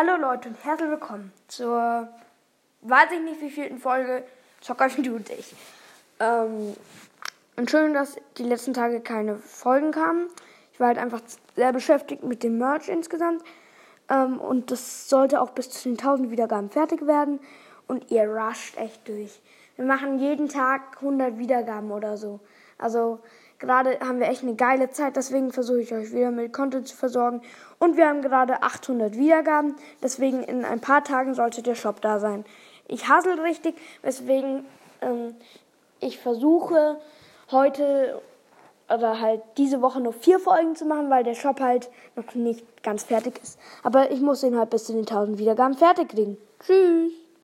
Hallo Leute und herzlich willkommen zur, weiß ich nicht wievielten Folge Zockerchen du und ich. Ähm, schön, dass die letzten Tage keine Folgen kamen. Ich war halt einfach sehr beschäftigt mit dem Merch insgesamt. Ähm, und das sollte auch bis zu den 1000 Wiedergaben fertig werden. Und ihr rusht echt durch. Wir machen jeden Tag 100 Wiedergaben oder so. Also gerade haben wir echt eine geile Zeit, deswegen versuche ich euch wieder mit Content zu versorgen. Und wir haben gerade 800 Wiedergaben, deswegen in ein paar Tagen sollte der Shop da sein. Ich hassel richtig, weswegen ähm, ich versuche heute oder halt diese Woche nur vier Folgen zu machen, weil der Shop halt noch nicht ganz fertig ist. Aber ich muss ihn halt bis zu den 1000 Wiedergaben fertig kriegen. Tschüss!